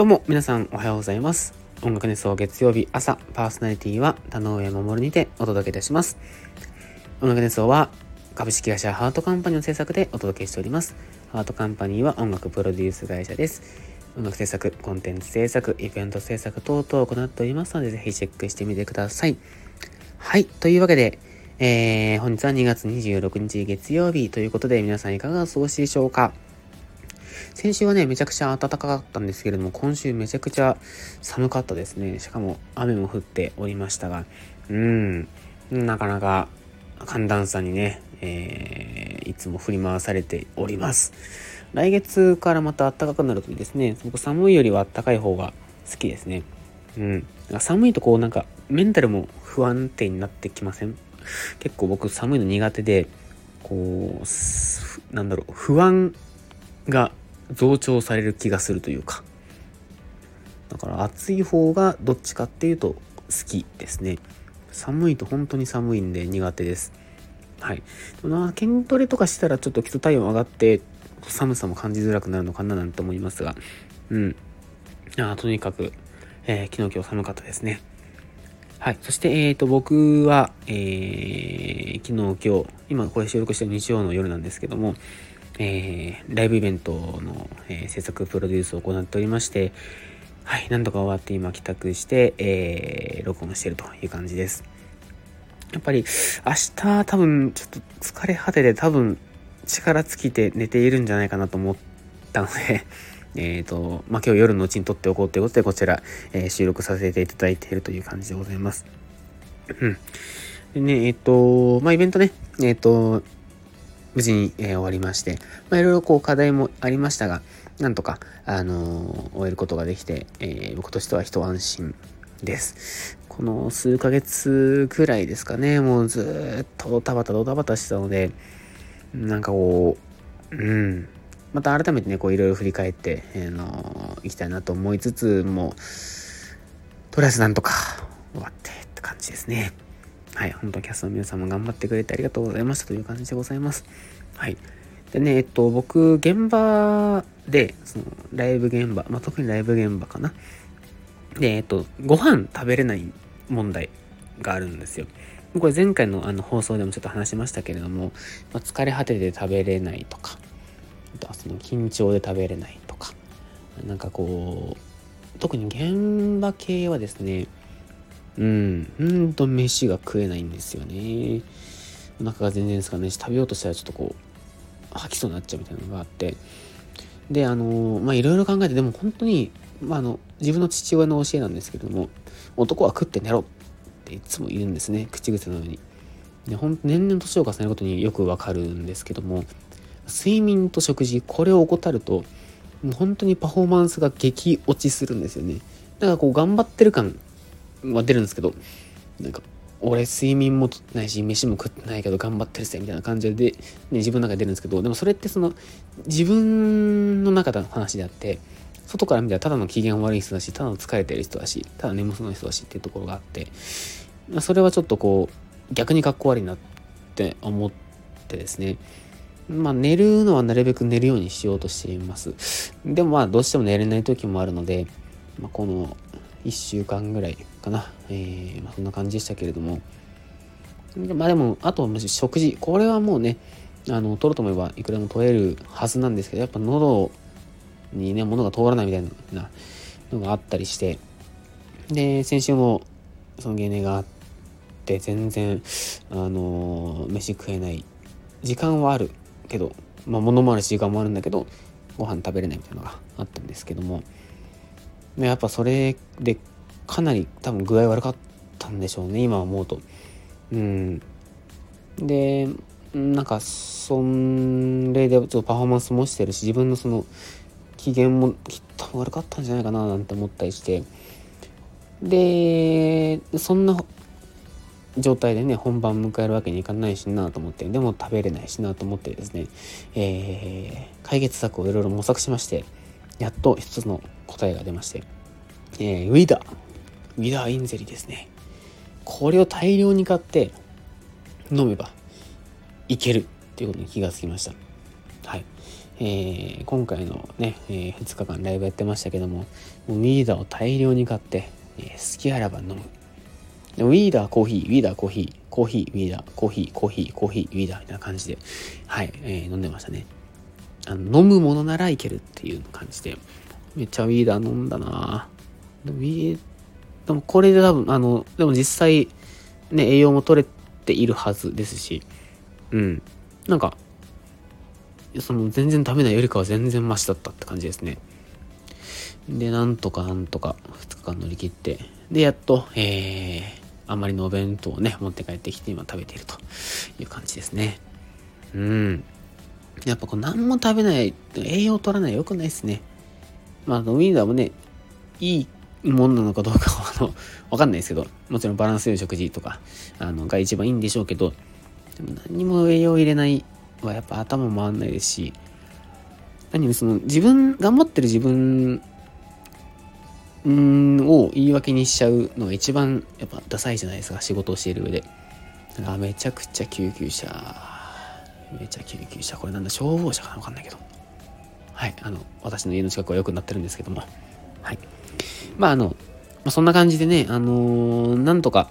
どうも皆さんおはようございます音楽熱奏月曜日朝パーソナリティは田上守にてお届けいたします音楽熱奏は株式会社ハートカンパニーの制作でお届けしておりますハートカンパニーは音楽プロデュース会社です音楽制作、コンテンツ制作、イベント制作等々を行っておりますので、ぜひチェックしてみてください。はい。というわけで、えー、本日は2月26日月曜日ということで、皆さんいかがお過ごしでしょうか？先週はね、めちゃくちゃ暖かかったんですけれども、今週めちゃくちゃ寒かったですね。しかも雨も降っておりましたが、うん、なかなか寒暖差にね、えー、いつも振り回されております。来月からまた暖かくなるとですね、僕寒いよりは暖かい方が好きですね。うん。寒いとこうなんかメンタルも不安定になってきません？結構僕寒いの苦手で、こう、なんだろう、不安が増長される気がするというか。だから暑い方がどっちかっていうと好きですね。寒いと本当に寒いんで苦手です。はい。でもな、筋トレとかしたらちょっと基礎体温上がって寒さも感じづらくなるのかななんて思いますが、うん。あとにかく、えー、昨日今日寒かったですね。はい。そして、えっ、ー、と、僕は、えー、昨日今日、今これ収録してる日曜の夜なんですけども、えー、ライブイベントの、えー、制作プロデュースを行っておりまして、はい、なんとか終わって今帰宅して、えー、録音してるという感じです。やっぱり明日多分ちょっと疲れ果てで多分力尽きて寝ているんじゃないかなと思ったので えっと、まあ、今日夜のうちに撮っておこうということで、こちら、えー、収録させていただいているという感じでございます。うん。でね、えっ、と、まあ、イベントね、えっ、と、無事に、えー、終わりまして、まあ、いろいろこう課題もありましたが、なんとか、あの終えることができて、え僕としては一安心です。この数ヶ月くらいですかね、もうずっとドタバタドタバタしてたので、なんかこう、うん、また改めてね、こういろいろ振り返って、えー、のいきたいなと思いつつもう、とりあえずなんとか終わってって感じですね。はい、本当キャストの皆さんも頑張ってくれてありがとうございましたという感じでございます。はい。でね、えっと、僕、現場で、その、ライブ現場、まあ、特にライブ現場かな。で、えっと、ご飯食べれない問題があるんですよ。これ前回のあの放送でもちょっと話しましたけれども、まあ、疲れ果てて食べれないとか、あとはその緊張で食べれないとか、なんかこう、特に現場系はですね、うん、うんと飯が食えないんですよね。お腹が全然ですかね、食べようとしたらちょっとこう、吐きそうになっちゃうみたいなのがあって、で、あの、まあ、いろいろ考えて、でも本当に、まあ、あの、自分の父親の教えなんですけども、男は食って寝ろっていつも言うんですね口癖のように。でほん年々年を重ねることによくわかるんですけども睡眠と食事これを怠るともう本当にパフォーマンスが激落ちするんですよね。だからこう頑張ってる感は出るんですけどなんか俺睡眠もとってないし飯も食ってないけど頑張ってるぜみたいな感じで、ね、自分の中で出るんですけどでもそれってその自分の中での話であって外から見たらただの機嫌悪い人だし、ただの疲れてる人だし、ただ眠そうな人だしっていうところがあって、ま、それはちょっとこう、逆にかっこ悪いなって思ってですね。まあ寝るのはなるべく寝るようにしようとしています。でもまあどうしても寝れない時もあるので、まあ、この1週間ぐらいかな。えー、まあ、そんな感じでしたけれども。まあでも、あとは食事。これはもうね、あの、取ろうと思えばいくらでも取れるはずなんですけど、やっぱ喉にね、物が通らないみたいなのがあったりして、で、先週もその芸名があって、全然、あのー、飯食えない。時間はあるけど、まあ物もあるし時間もあるんだけど、ご飯食べれないみたいなのがあったんですけども、やっぱそれでかなり多分具合悪かったんでしょうね、今思うと。うん。で、なんか、それでちょっとパフォーマンスもしてるし、自分のその機嫌もきっと悪かったんじゃないかななんて思ったりしてでそんな状態でね本番迎えるわけにいかないしなと思ってでも食べれないしなと思ってですね、えー、解決策をいろいろ模索しましてやっと一つの答えが出まして、えー、ウィダー。ウィダーインゼリーですね。これを大量に買って飲めばいけるっていうことに気がつきました。はい。えー、今回のね、えー、2日間ライブやってましたけども、ウィーダーを大量に買って、えー、好きあらば飲む。ウィーダーコーヒー、ウィーダーコーヒー、コーヒー、ウィーダー、コーヒー、コーヒー、コーヒー、ウィーダーみたいな感じで、はい、えー、飲んでましたね。あの飲むものならいけるっていう感じで、めっちゃウィーダー飲んだなでもウィー、でもこれで多分、あの、でも実際、ね、栄養も取れているはずですし、うん。なんか、その全然食べないよりかは全然マシだったって感じですね。で、なんとかなんとか2日間乗り切って、で、やっと、えー、あまりのお弁当をね、持って帰ってきて今食べているという感じですね。うん。やっぱこう何も食べない、栄養取らない良くないですね。まあ、ウィンダーもね、いいものなのかどうかは、あの、わかんないですけど、もちろんバランス良い食事とか、あの、が一番いいんでしょうけど、でも何も栄養入れないはやっぱ頭回んないですし、何よりその自分、頑張ってる自分んを言い訳にしちゃうのが一番やっぱダサいじゃないですか、仕事をしている上で。めちゃくちゃ救急車、めちゃ救急車、これなんだ、消防車かなわかんないけど。はい、あの、私の家の近くはよくなってるんですけども。はい。まああの、まあ、そんな感じでね、あのー、なんとか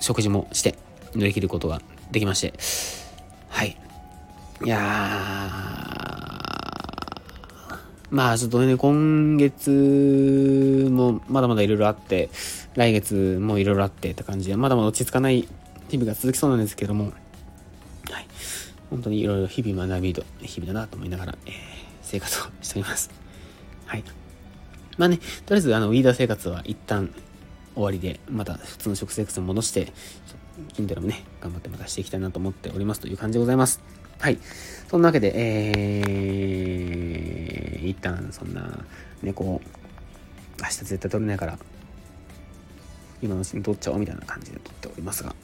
食事もして乗り切ることができまして、はい。いやまあちょっとね、今月もまだまだいろいろあって、来月もいろいろあってって感じで、まだまだ落ち着かない日々が続きそうなんですけども、本当にいろいろ日々学びと、日々だなと思いながら、えー、生活をしております。はい。まあね、とりあえず、あの、ウィーダー生活は一旦終わりで、また普通の食生活に戻して、筋トレもね、頑張ってまたしていきたいなと思っておりますという感じでございます。はい。そんなわけで、えー、一旦そんな猫、明日絶対取れないから、今のうちに取っちゃおうみたいな感じで撮っておりますが、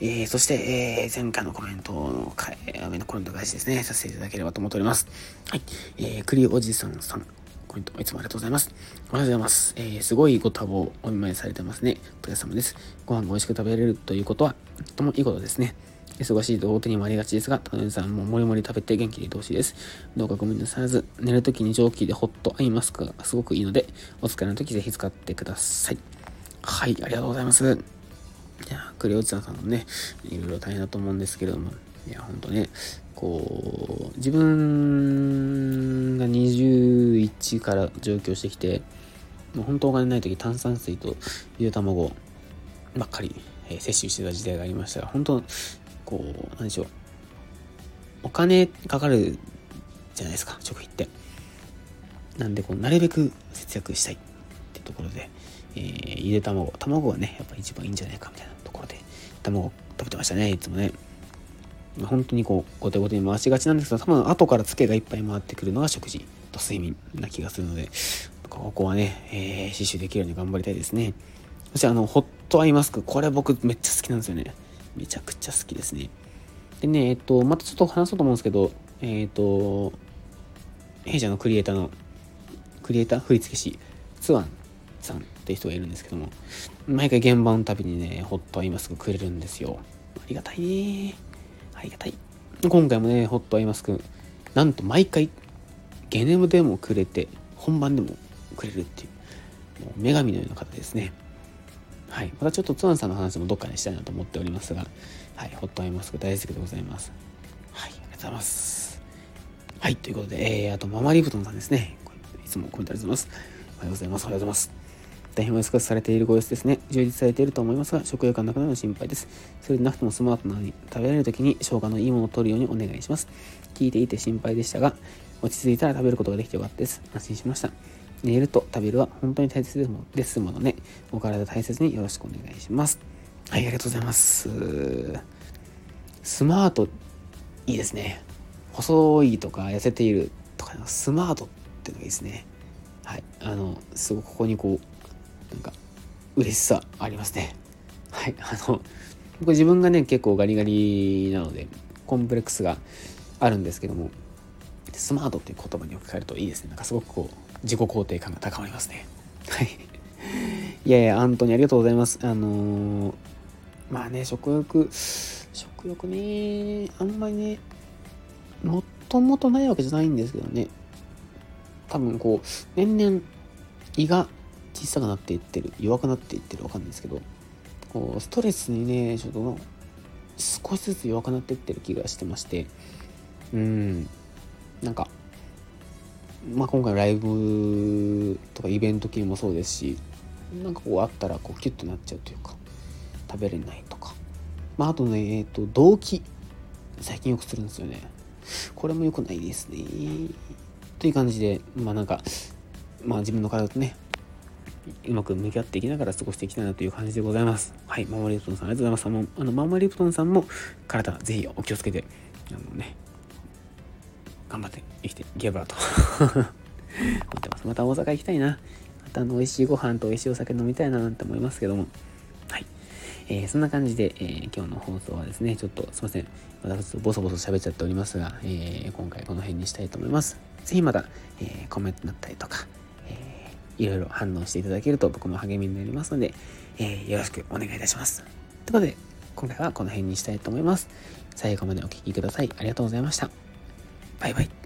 えー、そして、えー、前回のコメントの、えー、コメント返しですね、させていただければと思っております。はい。えー、栗おじさんさん、コメントいつもありがとうございます。おはようございます。えー、すごいご多忙お見舞いされてますね。お疲れ様です。ご飯が美味しく食べれるということは、とてもいいことですね。忙しいと大手にもありがちですが、田辺さんももりもり食べて元気でいてほしいです。どうかごめんなさらず、寝るときに蒸気でホットアイマスクがすごくいいので、お疲れのときぜひ使ってください。はい、ありがとうございます。いや、クレオチさんもね、いろいろ大変だと思うんですけれども、いや、ほんとね、こう、自分が21から上京してきて、もう本当お金ない時炭酸水とゆで卵ばっかり、えー、摂取してた時代がありましたが、本当こう、なんでしょう。お金かかるじゃないですか、食費って。なんで、こう、なるべく節約したいってところで、えー、ゆで卵。卵がね、やっぱ一番いいんじゃないかみたいなところで、卵食べてましたね、いつもね。本当にこう、後手後手に回しがちなんですけど、多分後からツケがいっぱい回ってくるのが食事と睡眠な気がするので、ここはね、えー、死守できるように頑張りたいですね。そしてあの、ホットアイマスク、これ僕めっちゃ好きなんですよね。めちゃくちゃ好きですね。でね、えっと、またちょっと話そうと思うんですけど、えっと、弊社のクリエイターの、クリエイター？振付師、ツワンさんっていう人がいるんですけども、毎回現場のたびにね、ホットアイマスクくれるんですよ。ありがたいね。ありがたい。今回もね、ホットアイマスク、なんと毎回、ゲネムでもくれて、本番でもくれるっていう、もう女神のような方ですね。はい。またちょっとツアンさんの話もどっかにしたいなと思っておりますが、はい。ホットアイマスク大好きでございます。はい。ありがとうございます。はい。ということで、えー、あと、ママリブトンさんですね。いつもコメントありがとうございます。おはようございます。おはようございます。大変お安くされているご様子ですね。充実されていると思いますが、食欲がなくなるの心配です。それでなくてもスマートなのに、食べられる時に生姜のいいものを取るようにお願いします。聞いていて心配でしたが、落ち着いたら食べることができてよかったです。安心しました。寝ると食べるは本当に大切ですものね。お体大切によろしくお願いします。はい、ありがとうございます。スマート、いいですね。細いとか痩せているとか、スマートっていうのがいいですね。はい。あの、すごくここにこう、なんか、嬉しさありますね。はい。あの、僕自分がね、結構ガリガリなので、コンプレックスがあるんですけども、スマートっていう言葉に置き換えるといいですね。なんかすごくこう、自己肯定感が高まりますね。はい。いやいや、本当にありがとうございます。あのー、まあね、食欲、食欲ね、あんまりね、もっともとないわけじゃないんですけどね。多分こう、年々胃が小さくなっていってる、弱くなっていってるわかんないですけど、こう、ストレスにね、ちょっと少しずつ弱くなっていってる気がしてまして、うん、なんか、まあ、今回ライブとかイベント系もそうですしなんかこうあったらこうキュッとなっちゃうというか食べれないとか。まああとねえっ、ー、と動悸最近よくするんですよね。これも良くないですね。という感じでまあなんかまあ自分の体とねうまく向き合っていきながら過ごしていきたいなという感じでございます。はい、ママリプトンさんありがとうございます。あの、ママリプトンさんも体ぜひお気をつけて、あのね、頑張って生きていけばと 思ってます。また大阪行きたいな。またあの美味しいご飯と美味しいお酒飲みたいななんて思いますけども。はい。えー、そんな感じで、えー、今日の放送はですね、ちょっとすいません。私ボソボソ喋っちゃっておりますが、えー、今回この辺にしたいと思います。ぜひまた、えコメントだったりとか、いろいろ反応していただけると僕も励みになりますので、えよろしくお願いいたします。ということで、今回はこの辺にしたいと思います。最後までお聴きください。ありがとうございました。バイバイ。